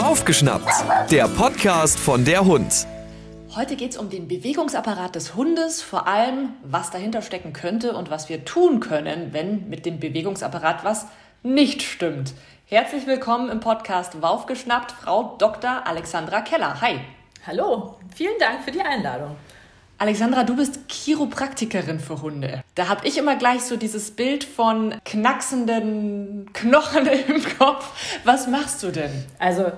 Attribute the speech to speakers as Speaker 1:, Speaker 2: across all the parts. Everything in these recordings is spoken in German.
Speaker 1: Aufgeschnappt, der Podcast von der Hund.
Speaker 2: Heute geht es um den Bewegungsapparat des Hundes, vor allem was dahinter stecken könnte und was wir tun können, wenn mit dem Bewegungsapparat was nicht stimmt. Herzlich willkommen im Podcast Waufgeschnappt, Frau Dr. Alexandra Keller. Hi.
Speaker 3: Hallo, vielen Dank für die Einladung.
Speaker 2: Alexandra, du bist Chiropraktikerin für Hunde. Da habe ich immer gleich so dieses Bild von knacksenden Knochen im Kopf. Was machst du denn?
Speaker 3: Also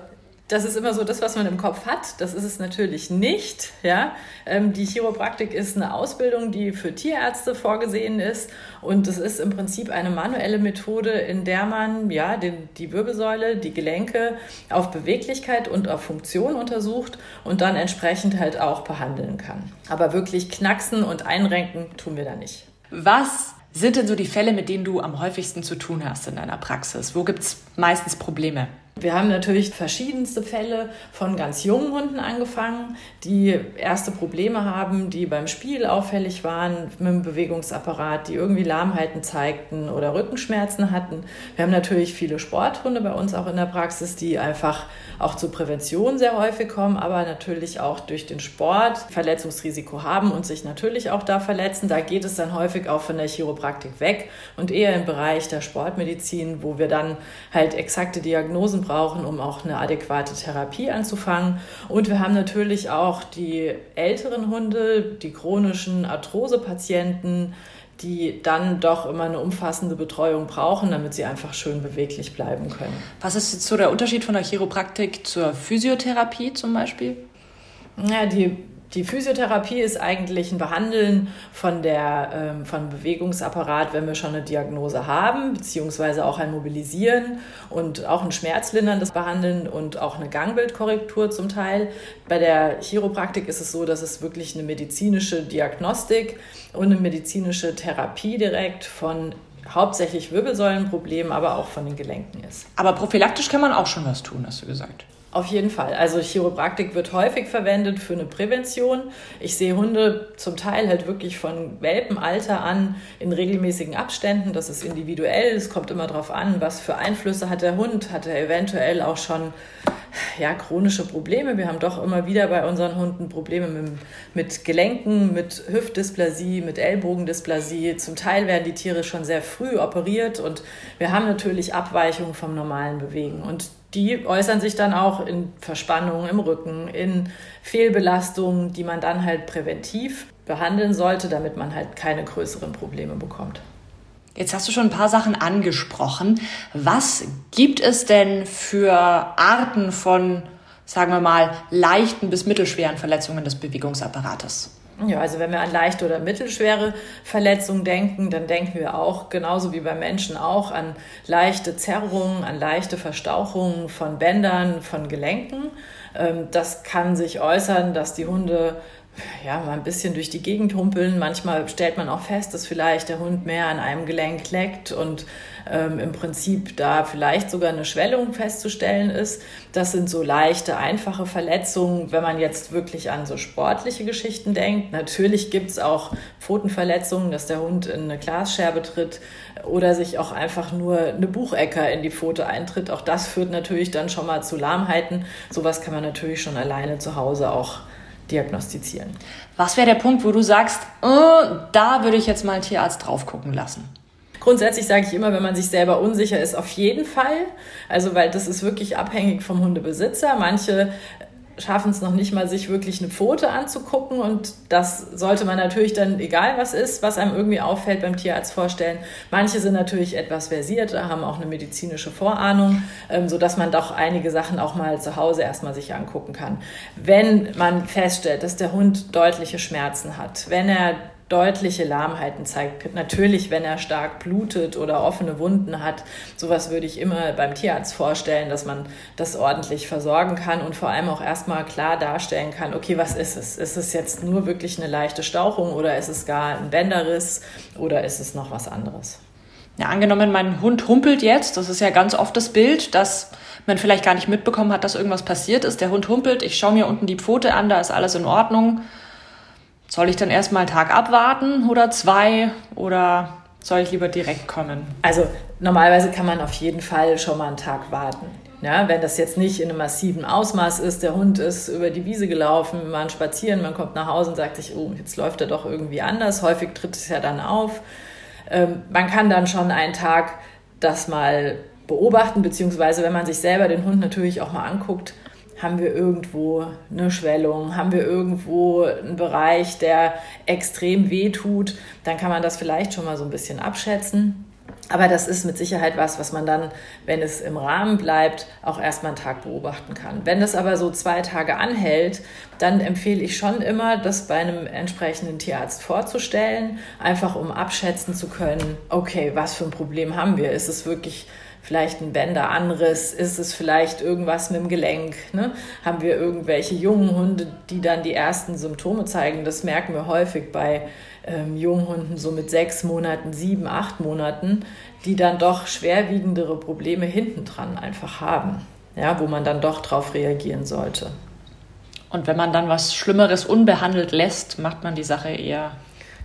Speaker 3: das ist immer so das, was man im Kopf hat. Das ist es natürlich nicht. Ja? Ähm, die Chiropraktik ist eine Ausbildung, die für Tierärzte vorgesehen ist. Und es ist im Prinzip eine manuelle Methode, in der man ja, den, die Wirbelsäule, die Gelenke auf Beweglichkeit und auf Funktion untersucht und dann entsprechend halt auch behandeln kann. Aber wirklich knacksen und einrenken tun wir da nicht.
Speaker 2: Was sind denn so die Fälle, mit denen du am häufigsten zu tun hast in deiner Praxis? Wo gibt es meistens Probleme?
Speaker 3: Wir haben natürlich verschiedenste Fälle von ganz jungen Hunden angefangen, die erste Probleme haben, die beim Spiel auffällig waren mit dem Bewegungsapparat, die irgendwie Lahmheiten zeigten oder Rückenschmerzen hatten. Wir haben natürlich viele Sporthunde bei uns auch in der Praxis, die einfach auch zur Prävention sehr häufig kommen, aber natürlich auch durch den Sport Verletzungsrisiko haben und sich natürlich auch da verletzen. Da geht es dann häufig auch von der Chiropraktik weg und eher im Bereich der Sportmedizin, wo wir dann halt exakte Diagnosen brauchen, um auch eine adäquate Therapie anzufangen. Und wir haben natürlich auch die älteren Hunde, die chronischen Arthrose-Patienten, die dann doch immer eine umfassende Betreuung brauchen, damit sie einfach schön beweglich bleiben können.
Speaker 2: Was ist jetzt so der Unterschied von der Chiropraktik zur Physiotherapie zum Beispiel?
Speaker 3: Ja, die die Physiotherapie ist eigentlich ein Behandeln von der ähm, von Bewegungsapparat, wenn wir schon eine Diagnose haben, beziehungsweise auch ein Mobilisieren und auch ein schmerzlinderndes Behandeln und auch eine Gangbildkorrektur zum Teil. Bei der Chiropraktik ist es so, dass es wirklich eine medizinische Diagnostik und eine medizinische Therapie direkt von hauptsächlich Wirbelsäulenproblemen, aber auch von den Gelenken ist.
Speaker 2: Aber prophylaktisch kann man auch schon was tun, hast du gesagt.
Speaker 3: Auf jeden Fall. Also Chiropraktik wird häufig verwendet für eine Prävention. Ich sehe Hunde zum Teil halt wirklich von Welpenalter an in regelmäßigen Abständen. Das ist individuell. Es kommt immer darauf an, was für Einflüsse hat der Hund. Hat er eventuell auch schon ja, chronische Probleme. Wir haben doch immer wieder bei unseren Hunden Probleme mit, mit Gelenken, mit Hüftdysplasie, mit Ellbogendysplasie. Zum Teil werden die Tiere schon sehr früh operiert und wir haben natürlich Abweichungen vom normalen Bewegen. Und die äußern sich dann auch in Verspannungen im Rücken, in Fehlbelastungen, die man dann halt präventiv behandeln sollte, damit man halt keine größeren Probleme bekommt.
Speaker 2: Jetzt hast du schon ein paar Sachen angesprochen. Was gibt es denn für Arten von, sagen wir mal, leichten bis mittelschweren Verletzungen des Bewegungsapparates?
Speaker 3: Ja, also wenn wir an leichte oder mittelschwere Verletzungen denken, dann denken wir auch, genauso wie beim Menschen auch, an leichte Zerrungen, an leichte Verstauchungen von Bändern, von Gelenken. Ähm, das kann sich äußern, dass die Hunde ja, mal ein bisschen durch die Gegend humpeln. Manchmal stellt man auch fest, dass vielleicht der Hund mehr an einem Gelenk leckt und ähm, im Prinzip da vielleicht sogar eine Schwellung festzustellen ist. Das sind so leichte, einfache Verletzungen, wenn man jetzt wirklich an so sportliche Geschichten denkt. Natürlich gibt es auch Pfotenverletzungen, dass der Hund in eine Glasscherbe tritt oder sich auch einfach nur eine Buchecker in die Pfote eintritt. Auch das führt natürlich dann schon mal zu Lahmheiten. Sowas kann man natürlich schon alleine zu Hause auch diagnostizieren.
Speaker 2: Was wäre der Punkt, wo du sagst, oh, da würde ich jetzt mal einen Tierarzt drauf gucken lassen?
Speaker 3: Grundsätzlich sage ich immer, wenn man sich selber unsicher ist, auf jeden Fall. Also, weil das ist wirklich abhängig vom Hundebesitzer. Manche schaffen es noch nicht mal, sich wirklich eine Pfote anzugucken. Und das sollte man natürlich dann, egal was ist, was einem irgendwie auffällt, beim Tierarzt vorstellen. Manche sind natürlich etwas versierter, haben auch eine medizinische Vorahnung, ähm, sodass man doch einige Sachen auch mal zu Hause erstmal sich angucken kann. Wenn man feststellt, dass der Hund deutliche Schmerzen hat, wenn er deutliche Lahmheiten zeigt. Natürlich, wenn er stark blutet oder offene Wunden hat. Sowas würde ich immer beim Tierarzt vorstellen, dass man das ordentlich versorgen kann und vor allem auch erstmal klar darstellen kann, okay, was ist es? Ist es jetzt nur wirklich eine leichte Stauchung oder ist es gar ein Bänderriss oder ist es noch was anderes?
Speaker 2: Ja, angenommen, mein Hund humpelt jetzt, das ist ja ganz oft das Bild, dass man vielleicht gar nicht mitbekommen hat, dass irgendwas passiert ist. Der Hund humpelt, ich schaue mir unten die Pfote an, da ist alles in Ordnung soll ich dann erstmal einen Tag abwarten oder zwei oder soll ich lieber direkt kommen?
Speaker 3: Also normalerweise kann man auf jeden Fall schon mal einen Tag warten. Ja, wenn das jetzt nicht in einem massiven Ausmaß ist, der Hund ist über die Wiese gelaufen, man spazieren, man kommt nach Hause und sagt sich, oh, jetzt läuft er doch irgendwie anders. Häufig tritt es ja dann auf. Ähm, man kann dann schon einen Tag das mal beobachten, beziehungsweise wenn man sich selber den Hund natürlich auch mal anguckt, haben wir irgendwo eine Schwellung, haben wir irgendwo einen Bereich, der extrem weh tut, dann kann man das vielleicht schon mal so ein bisschen abschätzen. Aber das ist mit Sicherheit was, was man dann, wenn es im Rahmen bleibt, auch erstmal einen Tag beobachten kann. Wenn das aber so zwei Tage anhält, dann empfehle ich schon immer, das bei einem entsprechenden Tierarzt vorzustellen, einfach um abschätzen zu können, okay, was für ein Problem haben wir? Ist es wirklich vielleicht ein Bänderanriss? Ist es vielleicht irgendwas mit dem Gelenk? Ne? Haben wir irgendwelche jungen Hunde, die dann die ersten Symptome zeigen? Das merken wir häufig bei ähm, Junghunden so mit sechs Monaten, sieben, acht Monaten, die dann doch schwerwiegendere Probleme hinten dran einfach haben, ja, wo man dann doch drauf reagieren sollte.
Speaker 2: Und wenn man dann was Schlimmeres unbehandelt lässt, macht man die Sache eher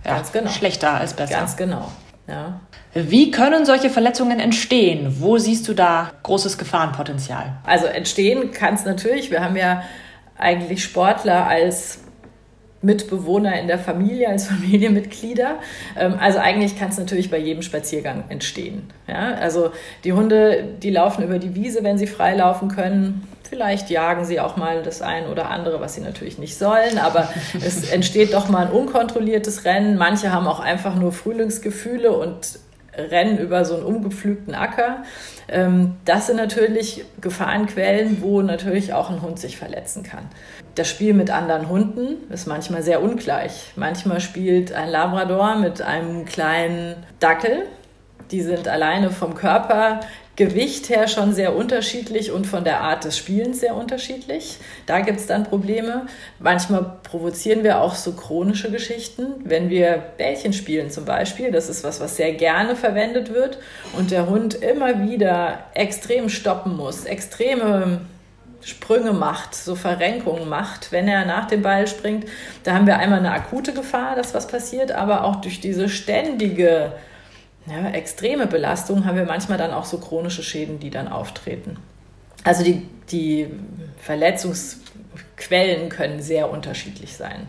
Speaker 2: ja, genau. schlechter als besser.
Speaker 3: Ganz genau. Ja.
Speaker 2: Wie können solche Verletzungen entstehen? Wo siehst du da großes Gefahrenpotenzial?
Speaker 3: Also entstehen kann es natürlich. Wir haben ja eigentlich Sportler als Mitbewohner in der Familie, als Familienmitglieder. Ähm, also eigentlich kann es natürlich bei jedem Spaziergang entstehen. Ja? Also die Hunde, die laufen über die Wiese, wenn sie frei laufen können. Vielleicht jagen sie auch mal das ein oder andere, was sie natürlich nicht sollen, aber es entsteht doch mal ein unkontrolliertes Rennen. Manche haben auch einfach nur Frühlingsgefühle und rennen über so einen umgepflügten Acker. Ähm, das sind natürlich Gefahrenquellen, wo natürlich auch ein Hund sich verletzen kann. Das Spiel mit anderen Hunden ist manchmal sehr ungleich. Manchmal spielt ein Labrador mit einem kleinen Dackel. Die sind alleine vom Körper Gewicht her schon sehr unterschiedlich und von der Art des Spielens sehr unterschiedlich. Da gibt es dann Probleme. Manchmal provozieren wir auch so chronische Geschichten. Wenn wir Bällchen spielen zum Beispiel, das ist was, was sehr gerne verwendet wird und der Hund immer wieder extrem stoppen muss, extreme Sprünge macht, so Verrenkungen macht, wenn er nach dem Ball springt, da haben wir einmal eine akute Gefahr, dass was passiert, aber auch durch diese ständige ja, extreme Belastung haben wir manchmal dann auch so chronische Schäden, die dann auftreten. Also die, die Verletzungsquellen können sehr unterschiedlich sein.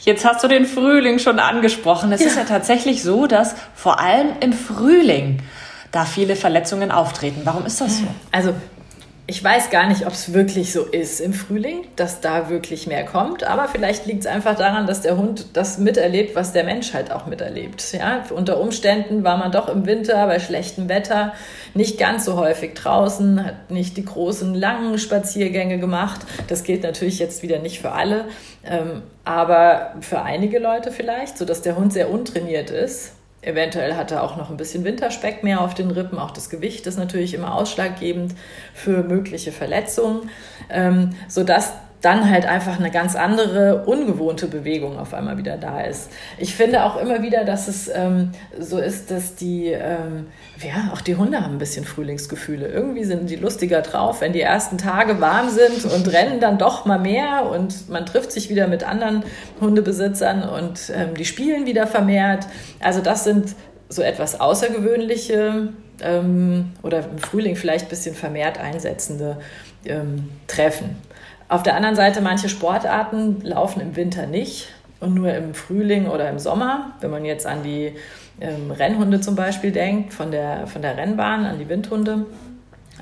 Speaker 2: Jetzt hast du den Frühling schon angesprochen. Es ja. ist ja tatsächlich so, dass vor allem im Frühling da viele Verletzungen auftreten. Warum ist das so?
Speaker 3: Also ich weiß gar nicht, ob es wirklich so ist im Frühling, dass da wirklich mehr kommt, aber vielleicht liegt es einfach daran, dass der Hund das miterlebt, was der Mensch halt auch miterlebt. Ja? Unter Umständen war man doch im Winter bei schlechtem Wetter nicht ganz so häufig draußen, hat nicht die großen langen Spaziergänge gemacht. Das gilt natürlich jetzt wieder nicht für alle, ähm, aber für einige Leute vielleicht, sodass der Hund sehr untrainiert ist Eventuell hat er auch noch ein bisschen Winterspeck mehr auf den Rippen. Auch das Gewicht ist natürlich immer ausschlaggebend für mögliche Verletzungen, ähm, sodass dann halt einfach eine ganz andere, ungewohnte Bewegung auf einmal wieder da ist. Ich finde auch immer wieder, dass es ähm, so ist, dass die, ähm, ja, auch die Hunde haben ein bisschen Frühlingsgefühle. Irgendwie sind die lustiger drauf, wenn die ersten Tage warm sind und rennen dann doch mal mehr und man trifft sich wieder mit anderen Hundebesitzern und ähm, die spielen wieder vermehrt. Also das sind so etwas Außergewöhnliche ähm, oder im Frühling vielleicht ein bisschen vermehrt einsetzende ähm, Treffen. Auf der anderen Seite, manche Sportarten laufen im Winter nicht und nur im Frühling oder im Sommer. Wenn man jetzt an die ähm, Rennhunde zum Beispiel denkt, von der, von der Rennbahn, an die Windhunde.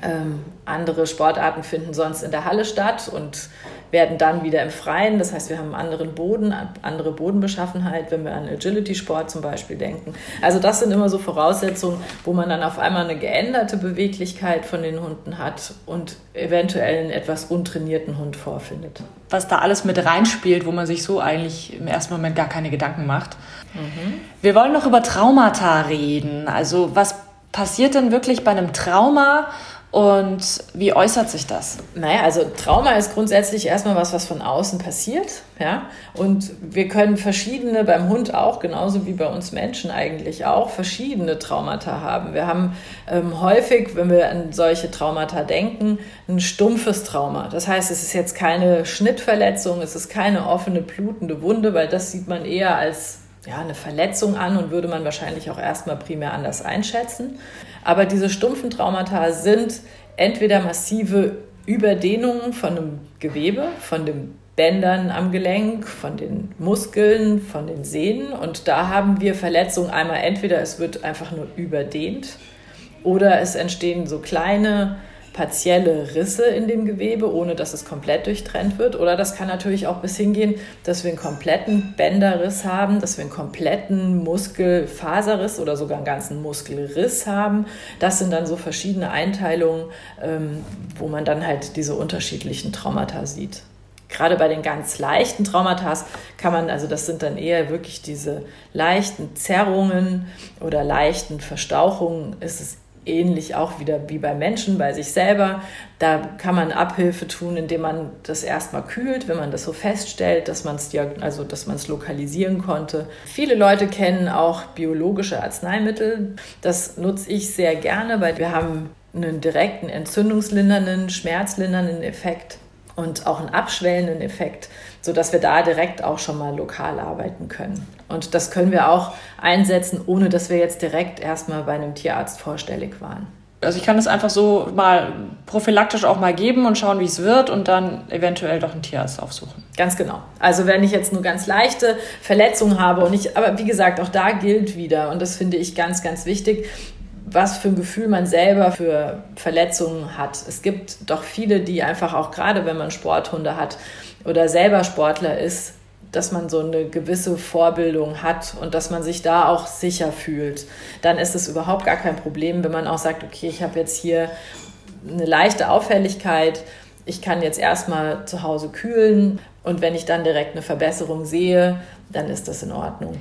Speaker 3: Ähm, andere Sportarten finden sonst in der Halle statt und werden dann wieder im Freien. Das heißt, wir haben einen anderen Boden, andere Bodenbeschaffenheit, wenn wir an Agility-Sport zum Beispiel denken. Also das sind immer so Voraussetzungen, wo man dann auf einmal eine geänderte Beweglichkeit von den Hunden hat und eventuell einen etwas untrainierten Hund vorfindet.
Speaker 2: Was da alles mit reinspielt, wo man sich so eigentlich im ersten Moment gar keine Gedanken macht. Mhm. Wir wollen noch über Traumata reden. Also was passiert denn wirklich bei einem Trauma? Und wie äußert sich das?
Speaker 3: Naja, also Trauma ist grundsätzlich erstmal was, was von außen passiert. Ja? Und wir können verschiedene, beim Hund auch, genauso wie bei uns Menschen eigentlich auch, verschiedene Traumata haben. Wir haben ähm, häufig, wenn wir an solche Traumata denken, ein stumpfes Trauma. Das heißt, es ist jetzt keine Schnittverletzung, es ist keine offene, blutende Wunde, weil das sieht man eher als ja, eine Verletzung an und würde man wahrscheinlich auch erstmal primär anders einschätzen. Aber diese stumpfen Traumata sind entweder massive Überdehnungen von einem Gewebe, von den Bändern am Gelenk, von den Muskeln, von den Sehnen. Und da haben wir Verletzungen einmal entweder es wird einfach nur überdehnt oder es entstehen so kleine partielle Risse in dem Gewebe, ohne dass es komplett durchtrennt wird. Oder das kann natürlich auch bis hingehen, dass wir einen kompletten Bänderriss haben, dass wir einen kompletten Muskelfaserriss oder sogar einen ganzen Muskelriss haben. Das sind dann so verschiedene Einteilungen, ähm, wo man dann halt diese unterschiedlichen Traumata sieht. Gerade bei den ganz leichten Traumata kann man, also das sind dann eher wirklich diese leichten Zerrungen oder leichten Verstauchungen, ist es ähnlich auch wieder wie bei Menschen, bei sich selber. Da kann man Abhilfe tun, indem man das erstmal kühlt, wenn man das so feststellt, dass man es also lokalisieren konnte. Viele Leute kennen auch biologische Arzneimittel. Das nutze ich sehr gerne, weil wir haben einen direkten entzündungslindernden, schmerzlindernden Effekt und auch einen abschwellenden Effekt, sodass wir da direkt auch schon mal lokal arbeiten können. Und das können wir auch einsetzen, ohne dass wir jetzt direkt erstmal bei einem Tierarzt vorstellig waren.
Speaker 2: Also ich kann es einfach so mal prophylaktisch auch mal geben und schauen, wie es wird und dann eventuell doch einen Tierarzt aufsuchen.
Speaker 3: Ganz genau. Also wenn ich jetzt nur ganz leichte Verletzungen habe und ich, aber wie gesagt, auch da gilt wieder und das finde ich ganz, ganz wichtig, was für ein Gefühl man selber für Verletzungen hat. Es gibt doch viele, die einfach auch gerade, wenn man Sporthunde hat oder selber Sportler ist, dass man so eine gewisse Vorbildung hat und dass man sich da auch sicher fühlt. Dann ist es überhaupt gar kein Problem, wenn man auch sagt, okay, ich habe jetzt hier eine leichte Auffälligkeit, ich kann jetzt erstmal zu Hause kühlen und wenn ich dann direkt eine Verbesserung sehe, dann ist das in Ordnung.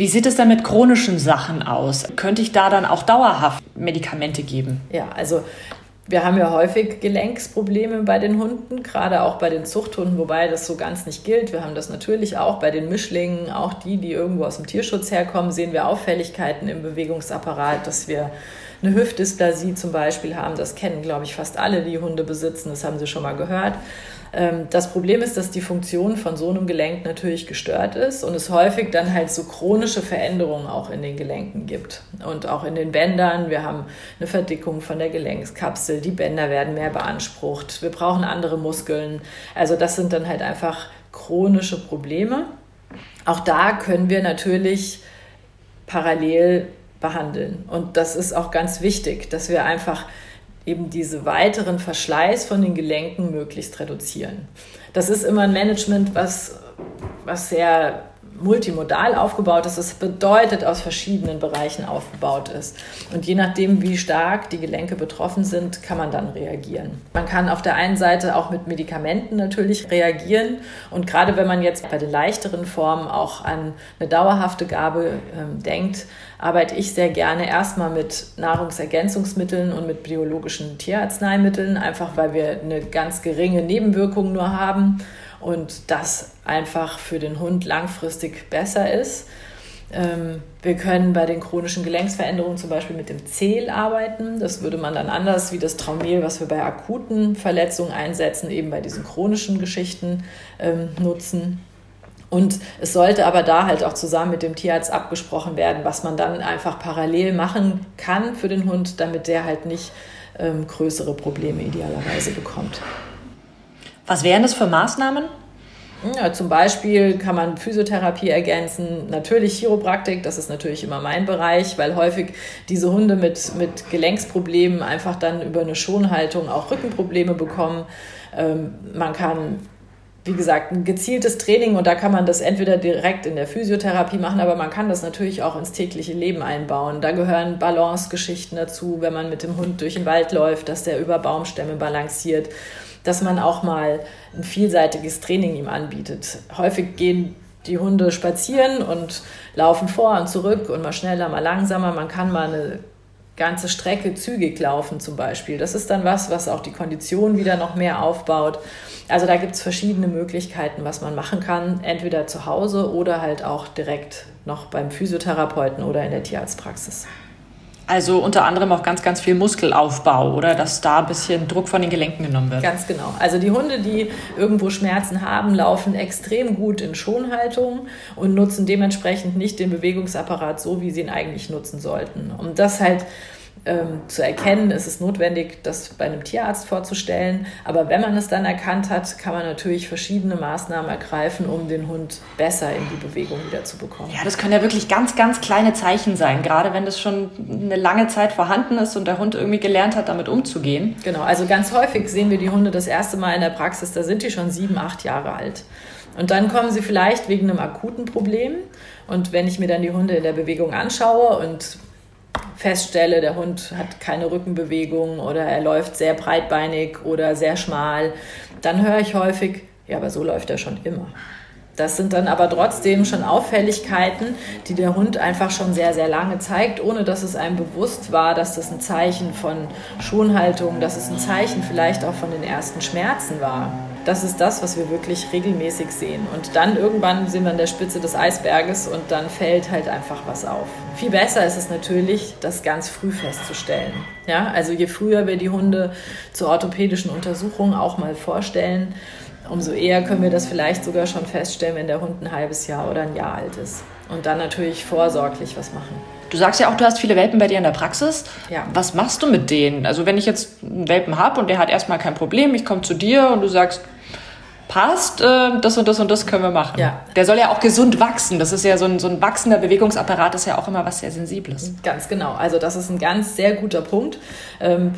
Speaker 2: Wie sieht es dann mit chronischen Sachen aus? Könnte ich da dann auch dauerhaft Medikamente geben?
Speaker 3: Ja, also wir haben ja häufig Gelenksprobleme bei den Hunden, gerade auch bei den Zuchthunden, wobei das so ganz nicht gilt. Wir haben das natürlich auch bei den Mischlingen, auch die, die irgendwo aus dem Tierschutz herkommen, sehen wir Auffälligkeiten im Bewegungsapparat, dass wir eine Hüftdysplasie zum Beispiel haben. Das kennen, glaube ich, fast alle, die Hunde besitzen. Das haben sie schon mal gehört. Ähm, das Problem ist, dass die Funktion von so einem Gelenk natürlich gestört ist und es häufig dann halt so chronische Veränderungen auch in den Gelenken gibt und auch in den Bändern. Wir haben eine Verdickung von der Gelenkskapsel, die Bänder werden mehr beansprucht, wir brauchen andere Muskeln. Also das sind dann halt einfach chronische Probleme. Auch da können wir natürlich parallel behandeln. Und das ist auch ganz wichtig, dass wir einfach eben diese weiteren Verschleiß von den Gelenken möglichst reduzieren. Das ist immer ein Management, was, was sehr multimodal aufgebaut ist. Das bedeutet, aus verschiedenen Bereichen aufgebaut ist. Und je nachdem, wie stark die Gelenke betroffen sind, kann man dann reagieren. Man kann auf der einen Seite auch mit Medikamenten natürlich reagieren. Und gerade wenn man jetzt bei den leichteren Formen auch an eine dauerhafte Gabe äh, denkt, arbeite ich sehr gerne erstmal mit Nahrungsergänzungsmitteln und mit biologischen Tierarzneimitteln, einfach weil wir eine ganz geringe Nebenwirkung nur haben und das einfach für den Hund langfristig besser ist. Ähm, wir können bei den chronischen Gelenksveränderungen zum Beispiel mit dem Zehl arbeiten. Das würde man dann anders wie das Traumel, was wir bei akuten Verletzungen einsetzen, eben bei diesen chronischen Geschichten ähm, nutzen. Und es sollte aber da halt auch zusammen mit dem Tierarzt abgesprochen werden, was man dann einfach parallel machen kann für den Hund, damit der halt nicht ähm, größere Probleme idealerweise bekommt.
Speaker 2: Was wären das für Maßnahmen?
Speaker 3: Ja, zum Beispiel kann man Physiotherapie ergänzen, natürlich Chiropraktik, das ist natürlich immer mein Bereich, weil häufig diese Hunde mit, mit Gelenksproblemen einfach dann über eine Schonhaltung auch Rückenprobleme bekommen. Ähm, man kann wie gesagt, ein gezieltes Training und da kann man das entweder direkt in der Physiotherapie machen, aber man kann das natürlich auch ins tägliche Leben einbauen. Da gehören Balancegeschichten dazu, wenn man mit dem Hund durch den Wald läuft, dass der über Baumstämme balanciert dass man auch mal ein vielseitiges Training ihm anbietet. Häufig gehen die Hunde spazieren und laufen vor und zurück und mal schneller, mal langsamer. Man kann mal eine ganze Strecke zügig laufen zum Beispiel. Das ist dann was, was auch die Kondition wieder noch mehr aufbaut. Also da gibt es verschiedene Möglichkeiten, was man machen kann, entweder zu Hause oder halt auch direkt noch beim Physiotherapeuten oder in der Tierarztpraxis.
Speaker 2: Also unter anderem auch ganz, ganz viel Muskelaufbau oder dass da ein bisschen Druck von den Gelenken genommen wird.
Speaker 3: Ganz genau. Also die Hunde, die irgendwo Schmerzen haben, laufen extrem gut in Schonhaltung und nutzen dementsprechend nicht den Bewegungsapparat so, wie sie ihn eigentlich nutzen sollten. Um das halt ähm, zu erkennen, ist es notwendig, das bei einem Tierarzt vorzustellen. Aber wenn man es dann erkannt hat, kann man natürlich verschiedene Maßnahmen ergreifen, um den Hund besser in die Bewegung wieder zu bekommen.
Speaker 2: Ja, das können ja wirklich ganz, ganz kleine Zeichen sein, gerade wenn das schon eine lange Zeit vorhanden ist und der Hund irgendwie gelernt hat, damit umzugehen.
Speaker 3: Genau, also ganz häufig sehen wir die Hunde das erste Mal in der Praxis, da sind die schon sieben, acht Jahre alt. Und dann kommen sie vielleicht wegen einem akuten Problem. Und wenn ich mir dann die Hunde in der Bewegung anschaue und feststelle, der Hund hat keine Rückenbewegung oder er läuft sehr breitbeinig oder sehr schmal, dann höre ich häufig, ja, aber so läuft er schon immer. Das sind dann aber trotzdem schon Auffälligkeiten, die der Hund einfach schon sehr, sehr lange zeigt, ohne dass es einem bewusst war, dass das ein Zeichen von Schonhaltung, dass es ein Zeichen vielleicht auch von den ersten Schmerzen war. Das ist das, was wir wirklich regelmäßig sehen. Und dann irgendwann sind wir an der Spitze des Eisberges und dann fällt halt einfach was auf. Viel besser ist es natürlich, das ganz früh festzustellen. Ja, also je früher wir die Hunde zur orthopädischen Untersuchung auch mal vorstellen, umso eher können wir das vielleicht sogar schon feststellen, wenn der Hund ein halbes Jahr oder ein Jahr alt ist. Und dann natürlich vorsorglich was machen.
Speaker 2: Du sagst ja auch, du hast viele Welpen bei dir in der Praxis.
Speaker 3: Ja.
Speaker 2: Was machst du mit denen? Also wenn ich jetzt einen Welpen habe und der hat erstmal kein Problem, ich komme zu dir und du sagst, passt, äh, das und das und das können wir machen.
Speaker 3: Ja.
Speaker 2: Der soll ja auch gesund wachsen. Das ist ja so ein, so ein wachsender Bewegungsapparat, ist ja auch immer was sehr Sensibles.
Speaker 3: Ganz genau. Also das ist ein ganz sehr guter Punkt. Ähm,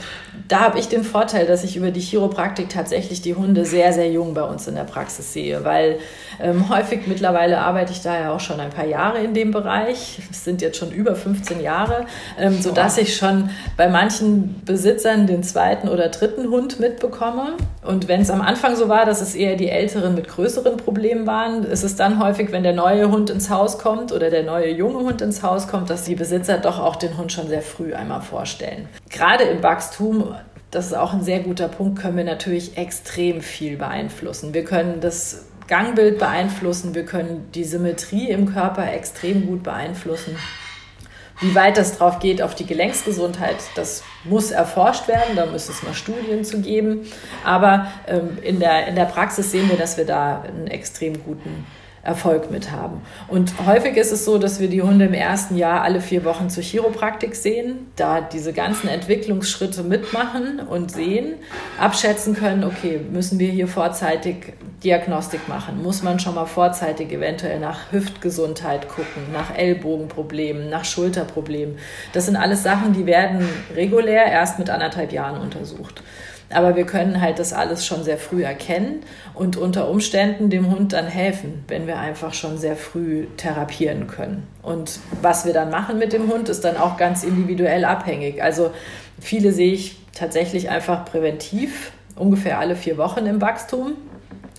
Speaker 3: da habe ich den Vorteil, dass ich über die Chiropraktik tatsächlich die Hunde sehr, sehr jung bei uns in der Praxis sehe, weil ähm, häufig mittlerweile arbeite ich da ja auch schon ein paar Jahre in dem Bereich. Es sind jetzt schon über 15 Jahre, ähm, sodass ich schon bei manchen Besitzern den zweiten oder dritten Hund mitbekomme. Und wenn es am Anfang so war, dass es eher die Älteren mit größeren Problemen waren, ist es dann häufig, wenn der neue Hund ins Haus kommt oder der neue junge Hund ins Haus kommt, dass die Besitzer doch auch den Hund schon sehr früh einmal vorstellen. Gerade im Wachstum das ist auch ein sehr guter Punkt, können wir natürlich extrem viel beeinflussen. Wir können das Gangbild beeinflussen, wir können die Symmetrie im Körper extrem gut beeinflussen. Wie weit das drauf geht auf die Gelenksgesundheit, das muss erforscht werden, da müsste es mal Studien zu geben. Aber ähm, in, der, in der Praxis sehen wir, dass wir da einen extrem guten Erfolg mit haben. Und häufig ist es so, dass wir die Hunde im ersten Jahr alle vier Wochen zur Chiropraktik sehen, da diese ganzen Entwicklungsschritte mitmachen und sehen, abschätzen können, okay, müssen wir hier vorzeitig Diagnostik machen? Muss man schon mal vorzeitig eventuell nach Hüftgesundheit gucken, nach Ellbogenproblemen, nach Schulterproblemen? Das sind alles Sachen, die werden regulär erst mit anderthalb Jahren untersucht. Aber wir können halt das alles schon sehr früh erkennen und unter Umständen dem Hund dann helfen, wenn wir einfach schon sehr früh therapieren können. Und was wir dann machen mit dem Hund, ist dann auch ganz individuell abhängig. Also viele sehe ich tatsächlich einfach präventiv, ungefähr alle vier Wochen im Wachstum.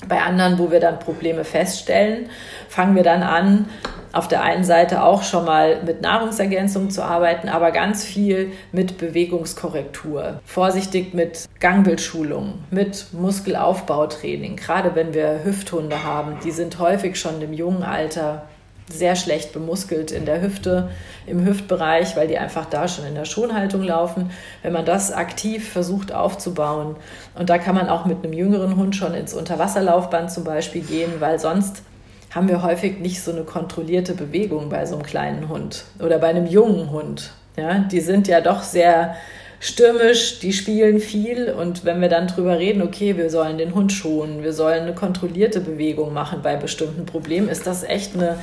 Speaker 3: Bei anderen, wo wir dann Probleme feststellen, fangen wir dann an, auf der einen Seite auch schon mal mit Nahrungsergänzung zu arbeiten, aber ganz viel mit Bewegungskorrektur. Vorsichtig mit Gangbildschulung, mit Muskelaufbautraining. Gerade wenn wir Hüfthunde haben, die sind häufig schon im jungen Alter sehr schlecht bemuskelt in der Hüfte, im Hüftbereich, weil die einfach da schon in der Schonhaltung laufen. Wenn man das aktiv versucht aufzubauen, und da kann man auch mit einem jüngeren Hund schon ins Unterwasserlaufband zum Beispiel gehen, weil sonst haben wir häufig nicht so eine kontrollierte Bewegung bei so einem kleinen Hund oder bei einem jungen Hund. Ja, die sind ja doch sehr stürmisch, die spielen viel und wenn wir dann drüber reden, okay, wir sollen den Hund schonen, wir sollen eine kontrollierte Bewegung machen bei bestimmten Problemen, ist das echt eine,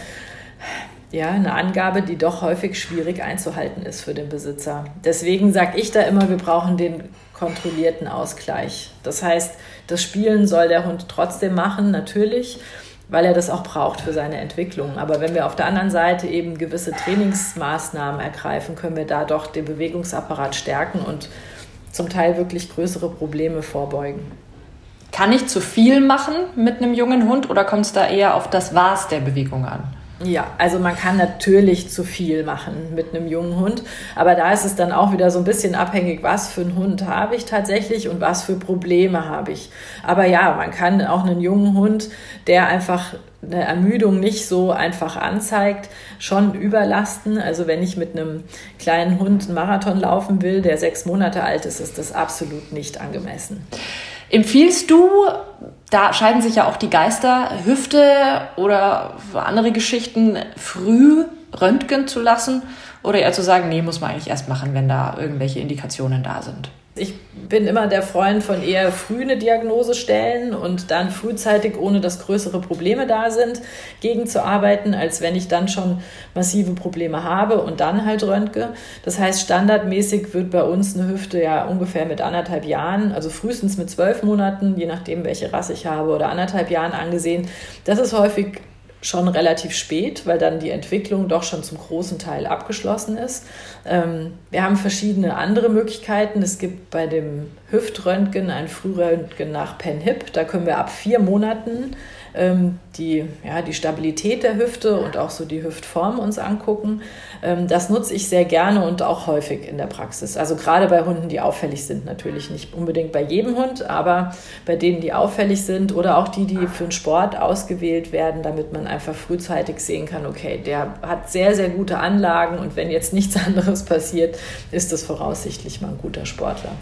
Speaker 3: ja, eine Angabe, die doch häufig schwierig einzuhalten ist für den Besitzer. Deswegen sage ich da immer, wir brauchen den kontrollierten Ausgleich. Das heißt, das Spielen soll der Hund trotzdem machen, natürlich weil er das auch braucht für seine Entwicklung. Aber wenn wir auf der anderen Seite eben gewisse Trainingsmaßnahmen ergreifen, können wir da doch den Bewegungsapparat stärken und zum Teil wirklich größere Probleme vorbeugen.
Speaker 2: Kann ich zu viel machen mit einem jungen Hund oder kommt es da eher auf das Was der Bewegung an?
Speaker 3: Ja, also man kann natürlich zu viel machen mit einem jungen Hund, aber da ist es dann auch wieder so ein bisschen abhängig, was für einen Hund habe ich tatsächlich und was für Probleme habe ich. Aber ja, man kann auch einen jungen Hund, der einfach eine Ermüdung nicht so einfach anzeigt, schon überlasten. Also wenn ich mit einem kleinen Hund einen Marathon laufen will, der sechs Monate alt ist, ist das absolut nicht angemessen.
Speaker 2: Empfiehlst du, da scheiden sich ja auch die Geister, Hüfte oder andere Geschichten früh röntgen zu lassen Oder eher zu sagen, nee, muss man eigentlich erst machen, wenn da irgendwelche Indikationen da sind?
Speaker 3: Ich bin immer der Freund von eher früh eine Diagnose stellen und dann frühzeitig, ohne dass größere Probleme da sind, gegenzuarbeiten, als wenn ich dann schon massive Probleme habe und dann halt röntge. Das heißt, standardmäßig wird bei uns eine Hüfte ja ungefähr mit anderthalb Jahren, also frühestens mit zwölf Monaten, je nachdem, welche Rasse ich habe, oder anderthalb Jahren angesehen. Das ist häufig schon relativ spät, weil dann die Entwicklung doch schon zum großen Teil abgeschlossen ist. Ähm, wir haben verschiedene andere Möglichkeiten. Es gibt bei dem Hüftröntgen ein Frühröntgen nach PenHip. Da können wir ab vier Monaten die, ja, die Stabilität der Hüfte und auch so die Hüftform uns angucken. Ähm, das nutze ich sehr gerne und auch häufig in der Praxis. Also gerade bei Hunden, die auffällig sind, natürlich nicht unbedingt bei jedem Hund, aber bei denen, die auffällig sind oder auch die, die für den Sport ausgewählt werden, damit man einfach frühzeitig sehen kann, okay, der hat sehr, sehr gute Anlagen und wenn jetzt nichts anderes passiert, ist das voraussichtlich mal ein guter Sportler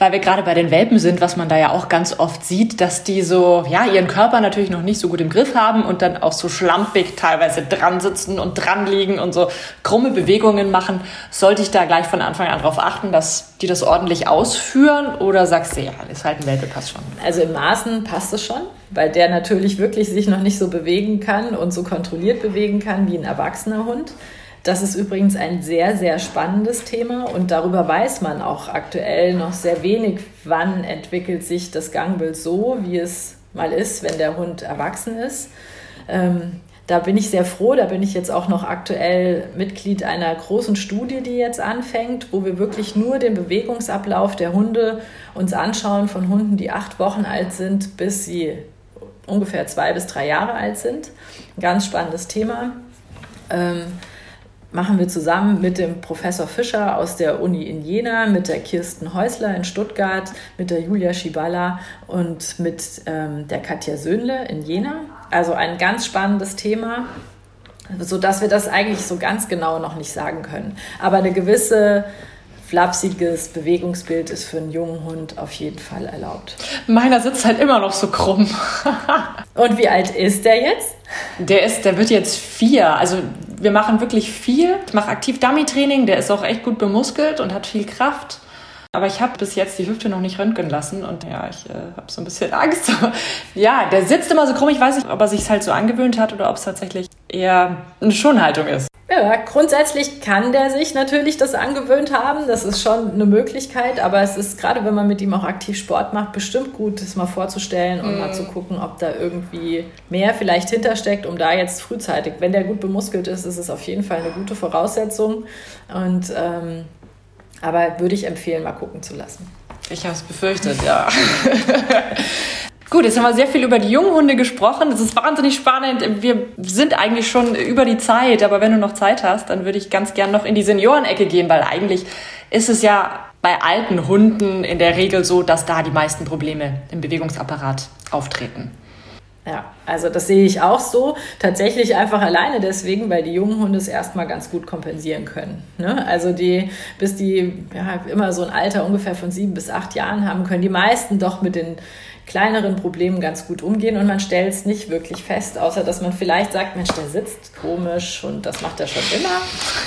Speaker 2: weil wir gerade bei den Welpen sind, was man da ja auch ganz oft sieht, dass die so, ja, ihren Körper natürlich noch nicht so gut im Griff haben und dann auch so schlampig teilweise dran sitzen und dran liegen und so krumme Bewegungen machen. Sollte ich da gleich von Anfang an darauf achten, dass die das ordentlich ausführen oder sagst du, ja, ist halt ein Welpe, passt schon?
Speaker 3: Also im Maßen passt es schon, weil der natürlich wirklich sich noch nicht so bewegen kann und so kontrolliert bewegen kann wie ein erwachsener Hund. Das ist übrigens ein sehr, sehr spannendes Thema und darüber weiß man auch aktuell noch sehr wenig, wann entwickelt sich das Gangbild so, wie es mal ist, wenn der Hund erwachsen ist. Ähm, da bin ich sehr froh, da bin ich jetzt auch noch aktuell Mitglied einer großen Studie, die jetzt anfängt, wo wir wirklich nur den Bewegungsablauf der Hunde uns anschauen, von Hunden, die acht Wochen alt sind, bis sie ungefähr zwei bis drei Jahre alt sind. Ein ganz spannendes Thema. Ähm, machen wir zusammen mit dem Professor Fischer aus der Uni in Jena, mit der Kirsten Häusler in Stuttgart, mit der Julia Schiballa und mit ähm, der Katja Söhnle in Jena. Also ein ganz spannendes Thema, sodass wir das eigentlich so ganz genau noch nicht sagen können. Aber eine gewisse flapsiges Bewegungsbild ist für einen jungen Hund auf jeden Fall erlaubt.
Speaker 2: Meiner sitzt halt immer noch so krumm.
Speaker 3: Und wie alt ist der jetzt?
Speaker 2: Der ist, der wird jetzt vier. Also wir machen wirklich viel. Ich mache aktiv Dummy-Training, der ist auch echt gut bemuskelt und hat viel Kraft. Aber ich habe bis jetzt die Hüfte noch nicht röntgen lassen und ja, ich äh, habe so ein bisschen Angst. ja, der sitzt immer so krumm. Ich weiß nicht, ob er sich halt so angewöhnt hat oder ob es tatsächlich eher eine Schonhaltung ist.
Speaker 3: Ja, grundsätzlich kann der sich natürlich das angewöhnt haben. Das ist schon eine Möglichkeit, aber es ist gerade, wenn man mit ihm auch aktiv Sport macht, bestimmt gut, das mal vorzustellen und mm. mal zu gucken, ob da irgendwie mehr vielleicht hintersteckt, um da jetzt frühzeitig, wenn der gut bemuskelt ist, ist es auf jeden Fall eine gute Voraussetzung. Und ähm, aber würde ich empfehlen, mal gucken zu lassen.
Speaker 2: Ich habe es befürchtet, ja. Gut, jetzt haben wir sehr viel über die Junghunde gesprochen. Das ist wahnsinnig spannend. Wir sind eigentlich schon über die Zeit, aber wenn du noch Zeit hast, dann würde ich ganz gern noch in die Seniorenecke gehen, weil eigentlich ist es ja bei alten Hunden in der Regel so, dass da die meisten Probleme im Bewegungsapparat auftreten.
Speaker 3: Ja, also das sehe ich auch so. Tatsächlich einfach alleine deswegen, weil die jungen Hunde es erstmal ganz gut kompensieren können. Ne? Also die, bis die ja, immer so ein Alter ungefähr von sieben bis acht Jahren haben, können die meisten doch mit den kleineren Problemen ganz gut umgehen und man stellt es nicht wirklich fest, außer dass man vielleicht sagt, Mensch, der sitzt komisch und das macht er schon immer.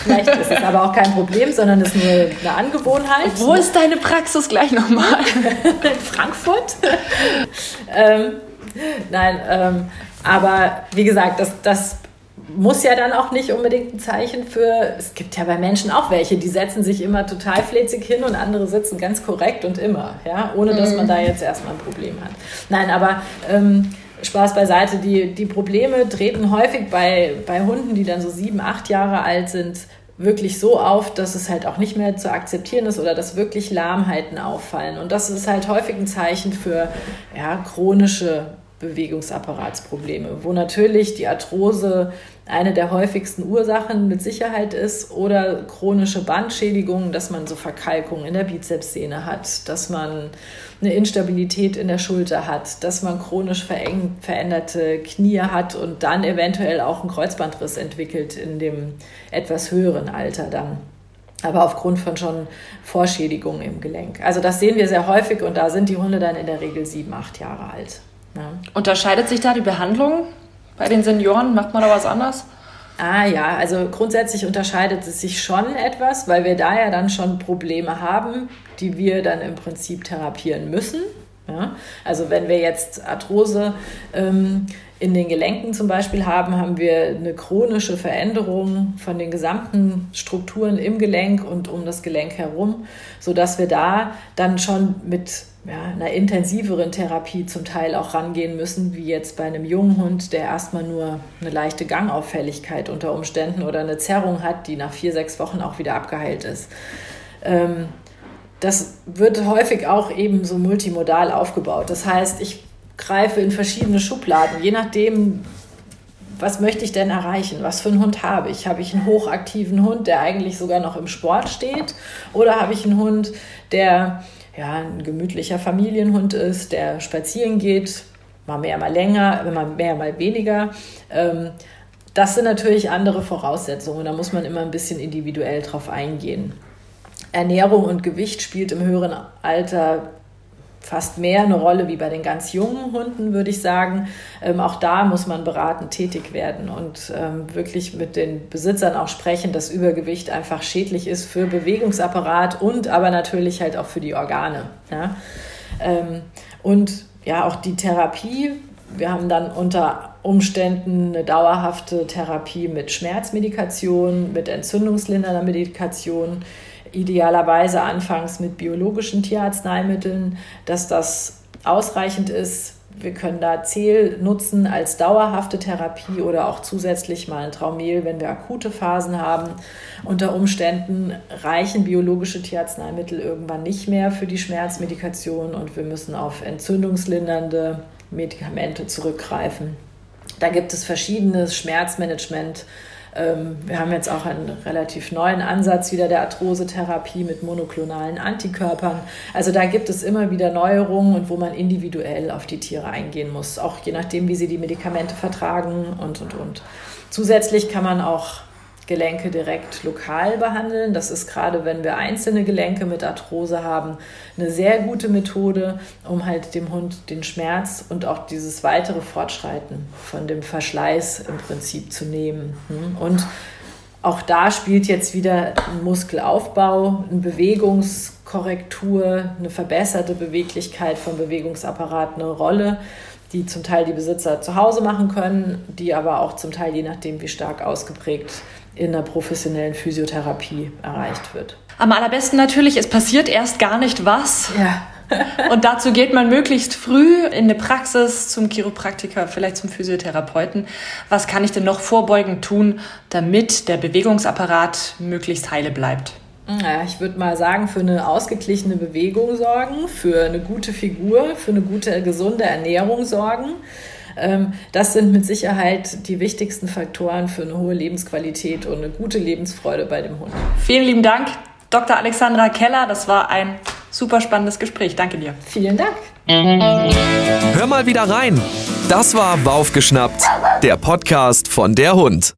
Speaker 3: Vielleicht ist es aber auch kein Problem, sondern ist nur eine Angewohnheit.
Speaker 2: Wo ist deine Praxis gleich nochmal?
Speaker 3: In Frankfurt. ähm, nein, ähm, aber wie gesagt, das, das muss ja dann auch nicht unbedingt ein Zeichen für, es gibt ja bei Menschen auch welche, die setzen sich immer total fläzig hin und andere sitzen ganz korrekt und immer, ja, ohne dass man da mhm. jetzt erstmal ein Problem hat. Nein, aber ähm, Spaß beiseite, die, die Probleme treten häufig bei, bei Hunden, die dann so sieben, acht Jahre alt sind, wirklich so auf, dass es halt auch nicht mehr zu akzeptieren ist oder dass wirklich Lahmheiten auffallen. Und das ist halt häufig ein Zeichen für ja, chronische Bewegungsapparatsprobleme, wo natürlich die Arthrose eine der häufigsten Ursachen mit Sicherheit ist oder chronische Bandschädigungen, dass man so Verkalkungen in der Bizepssehne hat, dass man eine Instabilität in der Schulter hat, dass man chronisch veränderte Knie hat und dann eventuell auch einen Kreuzbandriss entwickelt in dem etwas höheren Alter dann aber aufgrund von schon Vorschädigungen im Gelenk. Also das sehen wir sehr häufig und da sind die Hunde dann in der Regel sieben, acht Jahre alt.
Speaker 2: Ja. Unterscheidet sich da die Behandlung bei den Senioren? Macht man da was anders?
Speaker 3: Ah ja, also grundsätzlich unterscheidet es sich schon etwas, weil wir da ja dann schon Probleme haben, die wir dann im Prinzip therapieren müssen. Ja? Also wenn wir jetzt Arthrose ähm, in den Gelenken zum Beispiel haben, haben wir eine chronische Veränderung von den gesamten Strukturen im Gelenk und um das Gelenk herum, sodass wir da dann schon mit ja, einer intensiveren Therapie zum Teil auch rangehen müssen, wie jetzt bei einem jungen Hund, der erstmal nur eine leichte Gangauffälligkeit unter Umständen oder eine Zerrung hat, die nach vier, sechs Wochen auch wieder abgeheilt ist. Ähm, das wird häufig auch eben so multimodal aufgebaut. Das heißt, ich greife in verschiedene Schubladen, je nachdem, was möchte ich denn erreichen? Was für einen Hund habe ich? Habe ich einen hochaktiven Hund, der eigentlich sogar noch im Sport steht? Oder habe ich einen Hund, der ja, ein gemütlicher Familienhund ist, der spazieren geht, mal mehr, mal länger, mal mehr, mal weniger. Ähm, das sind natürlich andere Voraussetzungen. Da muss man immer ein bisschen individuell drauf eingehen. Ernährung und Gewicht spielt im höheren Alter fast mehr eine Rolle wie bei den ganz jungen Hunden, würde ich sagen. Ähm, auch da muss man beratend tätig werden und ähm, wirklich mit den Besitzern auch sprechen, dass Übergewicht einfach schädlich ist für Bewegungsapparat und aber natürlich halt auch für die Organe. Ja? Ähm, und ja, auch die Therapie. Wir haben dann unter Umständen eine dauerhafte Therapie mit Schmerzmedikation, mit entzündungslindernder Medikation idealerweise anfangs mit biologischen Tierarzneimitteln, dass das ausreichend ist. Wir können da Zehl nutzen als dauerhafte Therapie oder auch zusätzlich mal ein Traumel, wenn wir akute Phasen haben. Unter Umständen reichen biologische Tierarzneimittel irgendwann nicht mehr für die Schmerzmedikation und wir müssen auf entzündungslindernde Medikamente zurückgreifen. Da gibt es verschiedenes Schmerzmanagement wir haben jetzt auch einen relativ neuen Ansatz wieder der Arthrosetherapie mit monoklonalen Antikörpern. Also da gibt es immer wieder Neuerungen und wo man individuell auf die Tiere eingehen muss, auch je nachdem, wie sie die Medikamente vertragen und, und, und. Zusätzlich kann man auch Gelenke direkt lokal behandeln. Das ist gerade, wenn wir einzelne Gelenke mit Arthrose haben, eine sehr gute Methode, um halt dem Hund den Schmerz und auch dieses weitere Fortschreiten von dem Verschleiß im Prinzip zu nehmen. Hm? Und auch da spielt jetzt wieder ein Muskelaufbau, eine Bewegungskorrektur, eine verbesserte Beweglichkeit vom Bewegungsapparat eine Rolle die zum Teil die Besitzer zu Hause machen können, die aber auch zum Teil, je nachdem wie stark ausgeprägt in der professionellen Physiotherapie erreicht wird.
Speaker 2: Am allerbesten natürlich, es passiert erst gar nicht was.
Speaker 3: Ja.
Speaker 2: Und dazu geht man möglichst früh in eine Praxis zum Chiropraktiker, vielleicht zum Physiotherapeuten. Was kann ich denn noch vorbeugend tun, damit der Bewegungsapparat möglichst heile bleibt?
Speaker 3: Ja, ich würde mal sagen, für eine ausgeglichene Bewegung sorgen, für eine gute Figur, für eine gute, gesunde Ernährung sorgen. Ähm, das sind mit Sicherheit die wichtigsten Faktoren für eine hohe Lebensqualität und eine gute Lebensfreude bei dem Hund.
Speaker 2: Vielen lieben Dank, Dr. Alexandra Keller. Das war ein super spannendes Gespräch. Danke dir.
Speaker 3: Vielen Dank.
Speaker 1: Hör mal wieder rein. Das war Baufgeschnappt, der Podcast von der Hund.